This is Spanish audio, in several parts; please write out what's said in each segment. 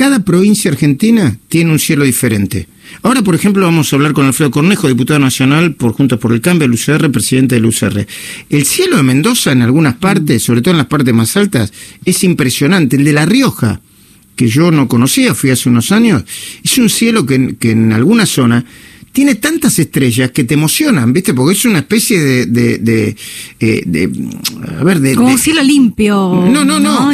cada provincia argentina tiene un cielo diferente. Ahora, por ejemplo, vamos a hablar con Alfredo Cornejo, diputado nacional por Juntos por el Cambio, del UCR, presidente del UCR. El cielo de Mendoza en algunas partes, sobre todo en las partes más altas, es impresionante. El de La Rioja, que yo no conocía, fui hace unos años, es un cielo que, que en alguna zona tiene tantas estrellas que te emocionan, ¿viste? Porque es una especie de. de, de, eh, a ver, de. Como un cielo limpio. No, no, no.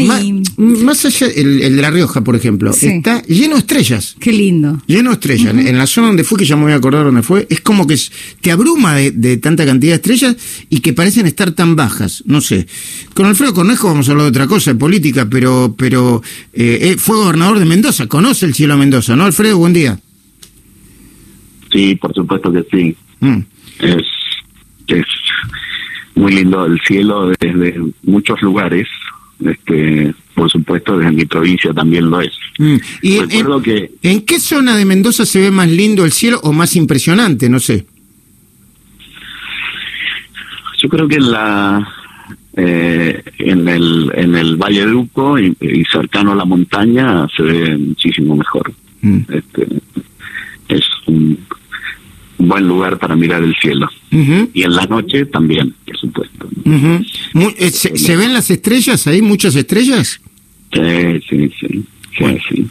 Más, allá, el, de La Rioja, por ejemplo, está lleno de estrellas. Qué lindo. Lleno de estrellas. En la zona donde fue, que ya me voy a acordar dónde fue, es como que te abruma de, tanta cantidad de estrellas y que parecen estar tan bajas. No sé. Con Alfredo Cornejo vamos a hablar de otra cosa, de política, pero, pero eh, eh, fue gobernador de Mendoza, conoce el cielo de Mendoza, ¿no, Alfredo? Buen día. Sí, por supuesto que sí. Mm. Es, es muy lindo el cielo desde muchos lugares. Este, por supuesto, desde mi provincia también lo es. Mm. ¿Y en, que, en qué zona de Mendoza se ve más lindo el cielo o más impresionante? No sé. Yo creo que en la eh, en el en el Valle de Uco y, cercano a la montaña se ve muchísimo mejor. Mm. Este, es un, buen lugar para mirar el cielo. Y en la noche también, por supuesto. Eh, ¿Se, ven las estrellas ahí, muchas estrellas? Sí, sí, sí.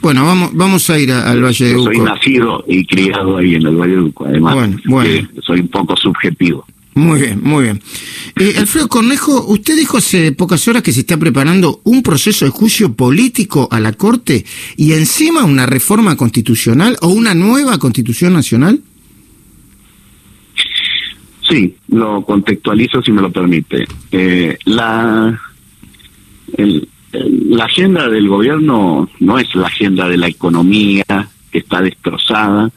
bueno. vamos, vamos a ir al Valle de Uco. Soy nacido y criado ahí en el Valle de Uco, además. Bueno, soy un poco subjetivo. Muy bien, muy bien. Eh, Alfredo Cornejo, usted dijo hace pocas horas que se está preparando un proceso de juicio político a la Corte y encima una reforma constitucional o una nueva constitución nacional. Sí, lo contextualizo si me lo permite. Eh, la, la agenda del gobierno no es la agenda de la economía que está destrozada,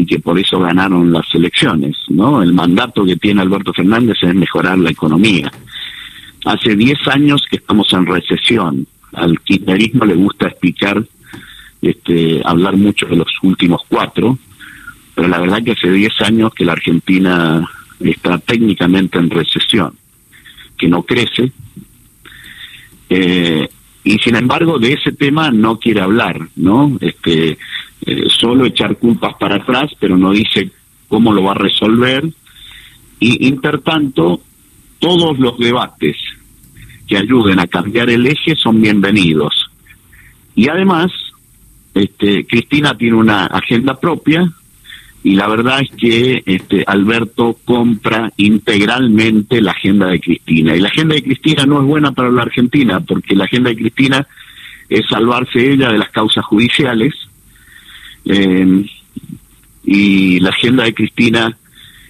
y que por eso ganaron las elecciones, ¿no? El mandato que tiene Alberto Fernández es mejorar la economía. Hace 10 años que estamos en recesión. Al kirchnerismo le gusta explicar, este, hablar mucho de los últimos cuatro, pero la verdad que hace 10 años que la Argentina está técnicamente en recesión, que no crece, eh, y sin embargo de ese tema no quiere hablar, ¿no? Este, eh, solo echar culpas para atrás, pero no dice cómo lo va a resolver. Y, intertanto, todos los debates que ayuden a cambiar el eje son bienvenidos. Y además, este, Cristina tiene una agenda propia y la verdad es que este, Alberto compra integralmente la agenda de Cristina. Y la agenda de Cristina no es buena para la Argentina, porque la agenda de Cristina es salvarse ella de las causas judiciales eh, y la agenda de Cristina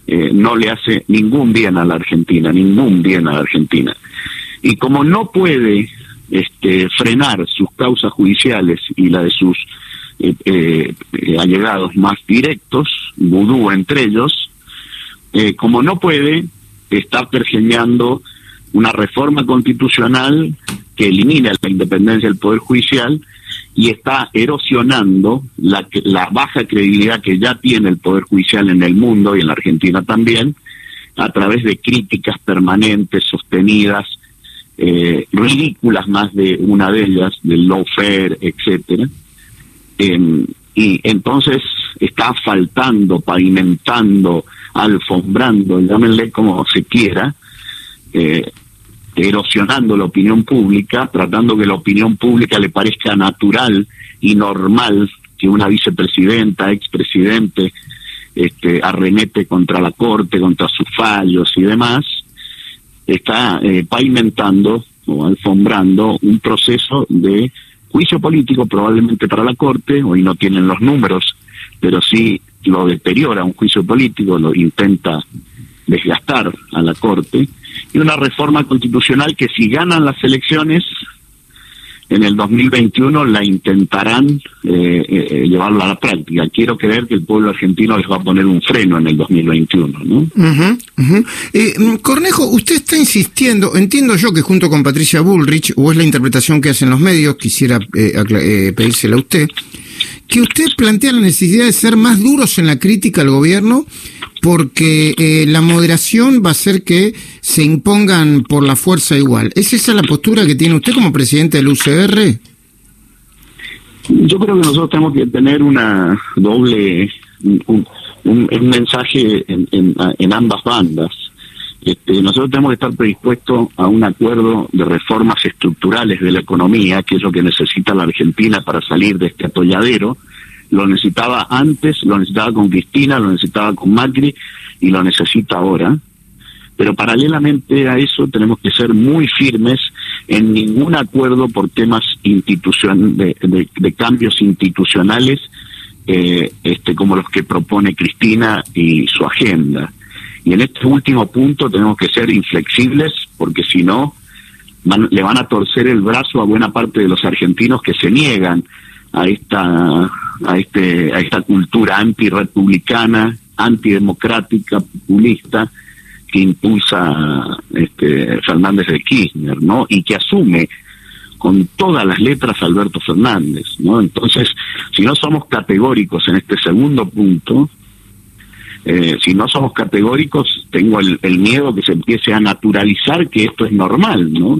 eh, no le hace ningún bien a la Argentina, ningún bien a la Argentina. Y como no puede este, frenar sus causas judiciales y la de sus eh, allegados más directos, vudú entre ellos, como no puede, está pergeñando una reforma constitucional que elimina la independencia del Poder Judicial y está erosionando la, la baja credibilidad que ya tiene el Poder Judicial en el mundo y en la Argentina también, a través de críticas permanentes, sostenidas, eh, ridículas más de una de ellas, del lawfare, etcétera. Em, y entonces está faltando, pavimentando, alfombrando, llámenle como se quiera, eh, erosionando la opinión pública, tratando que la opinión pública le parezca natural y normal que una vicepresidenta, expresidente, este, arremete contra la Corte, contra sus fallos y demás, está eh, pavimentando o alfombrando un proceso de juicio político probablemente para la Corte, hoy no tienen los números, pero sí lo deteriora un juicio político, lo intenta desgastar a la Corte, y una reforma constitucional que si ganan las elecciones en el 2021 la intentarán eh, eh, llevarla a la práctica. Quiero creer que el pueblo argentino les va a poner un freno en el 2021, ¿no? Eh, mm, Cornejo, usted está insistiendo, entiendo yo que junto con Patricia Bullrich, o es la interpretación que hacen los medios, quisiera pedírsela a usted, que usted plantea la necesidad de ser más duros en la crítica al gobierno porque eh, la moderación va a hacer que se impongan por la fuerza igual. ¿Es esa la postura que tiene usted como presidente del UCR? Yo creo que nosotros tenemos que tener una doble, un, mensaje en, ambas bandas. Este, nosotros tenemos que estar predispuestos a un acuerdo de reformas estructurales de la economía, que es lo que necesita la Argentina para salir de este atolladero. Lo necesitaba antes, lo necesitaba con Cristina, lo necesitaba con Macri y lo necesita ahora. Pero paralelamente a eso tenemos que ser muy firmes en ningún acuerdo por temas institucion de, cambios institucionales eh, este, como los que propone Cristina y su agenda. Y en este último punto tenemos que ser inflexibles porque si no le van a torcer el brazo a buena parte de los argentinos que se niegan a esta a este a esta cultura antirepublicana, antidemocrática, populista que impulsa este, Fernández de Kirchner, ¿no? Y que asume con todas las letras Alberto Fernández, ¿no? Entonces, si no somos categóricos en este segundo punto, eh, si no somos categóricos, tengo el, miedo que se empiece a naturalizar que esto es normal, ¿no?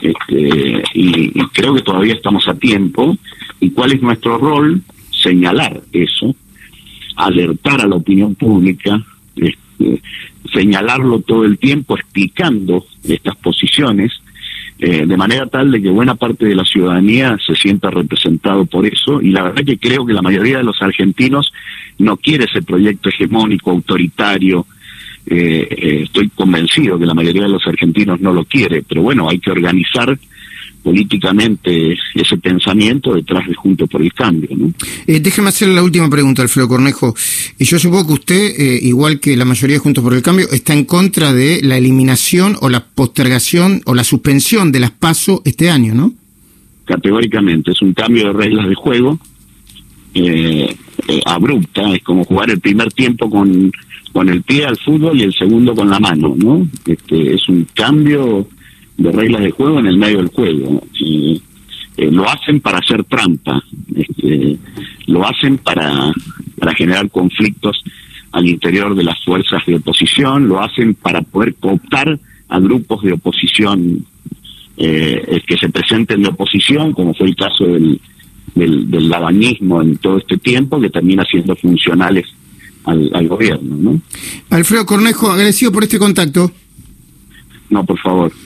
este, y, y, creo que todavía estamos a tiempo. ¿Y cuál es nuestro rol? Señalar eso, alertar a la opinión pública, este, señalarlo todo el tiempo, explicando estas posiciones, eh, de manera tal de que buena parte de la ciudadanía se sienta representado por eso, y la verdad que creo que la mayoría de los argentinos no quiere ese proyecto hegemónico, autoritario, eh, eh, estoy convencido que la mayoría de los argentinos no lo quiere, pero bueno, hay que organizar políticamente ese pensamiento detrás de Juntos por el Cambio. ¿no? Eh, déjeme hacer la última pregunta, Alfredo Cornejo. y yo supongo que usted, eh, igual que la mayoría de Juntos por el Cambio, está en contra de la eliminación o la postergación o la suspensión de las PASO este año, ¿no? Categóricamente, es un cambio de reglas de juego eh, abrupta, es como jugar el primer tiempo con, con el pie al fútbol y el segundo con la mano, ¿no? Este, es un cambio de reglas de juego en el medio del juego. Y, eh, lo hacen para hacer trampa, este, lo hacen para, para generar conflictos al interior de las fuerzas de oposición, lo hacen para poder cooptar a grupos de oposición eh, que se presenten de oposición, como fue el caso del, del, del en todo este tiempo, que termina siendo funcionales al, al gobierno. ¿no? Alfredo Cornejo, agradecido por este contacto. No, por favor.